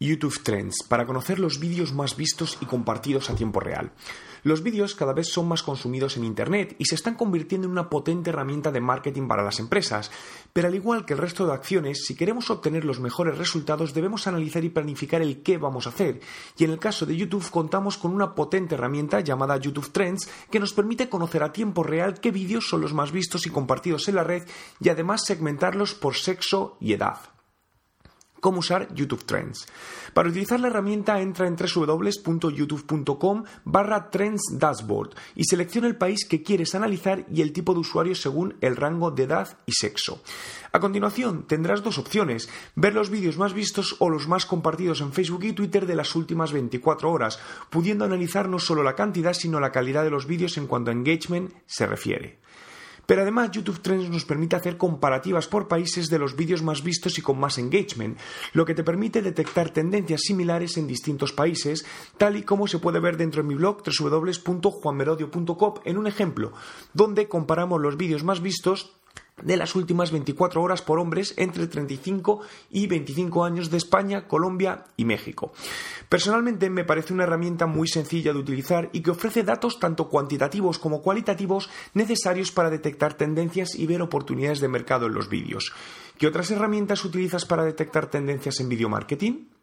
YouTube Trends para conocer los vídeos más vistos y compartidos a tiempo real. Los vídeos cada vez son más consumidos en Internet y se están convirtiendo en una potente herramienta de marketing para las empresas, pero al igual que el resto de acciones, si queremos obtener los mejores resultados debemos analizar y planificar el qué vamos a hacer, y en el caso de YouTube contamos con una potente herramienta llamada YouTube Trends que nos permite conocer a tiempo real qué vídeos son los más vistos y compartidos en la red y además segmentarlos por sexo y edad. ¿Cómo usar YouTube Trends? Para utilizar la herramienta entra en www.youtube.com barra Trends Dashboard y selecciona el país que quieres analizar y el tipo de usuario según el rango de edad y sexo. A continuación tendrás dos opciones, ver los vídeos más vistos o los más compartidos en Facebook y Twitter de las últimas 24 horas, pudiendo analizar no solo la cantidad sino la calidad de los vídeos en cuanto a engagement se refiere. Pero además YouTube Trends nos permite hacer comparativas por países de los vídeos más vistos y con más engagement, lo que te permite detectar tendencias similares en distintos países, tal y como se puede ver dentro de mi blog www.juanmerodio.com en un ejemplo, donde comparamos los vídeos más vistos de las últimas 24 horas por hombres entre 35 y 25 años de España, Colombia y México. Personalmente me parece una herramienta muy sencilla de utilizar y que ofrece datos tanto cuantitativos como cualitativos necesarios para detectar tendencias y ver oportunidades de mercado en los vídeos. ¿Qué otras herramientas utilizas para detectar tendencias en video marketing?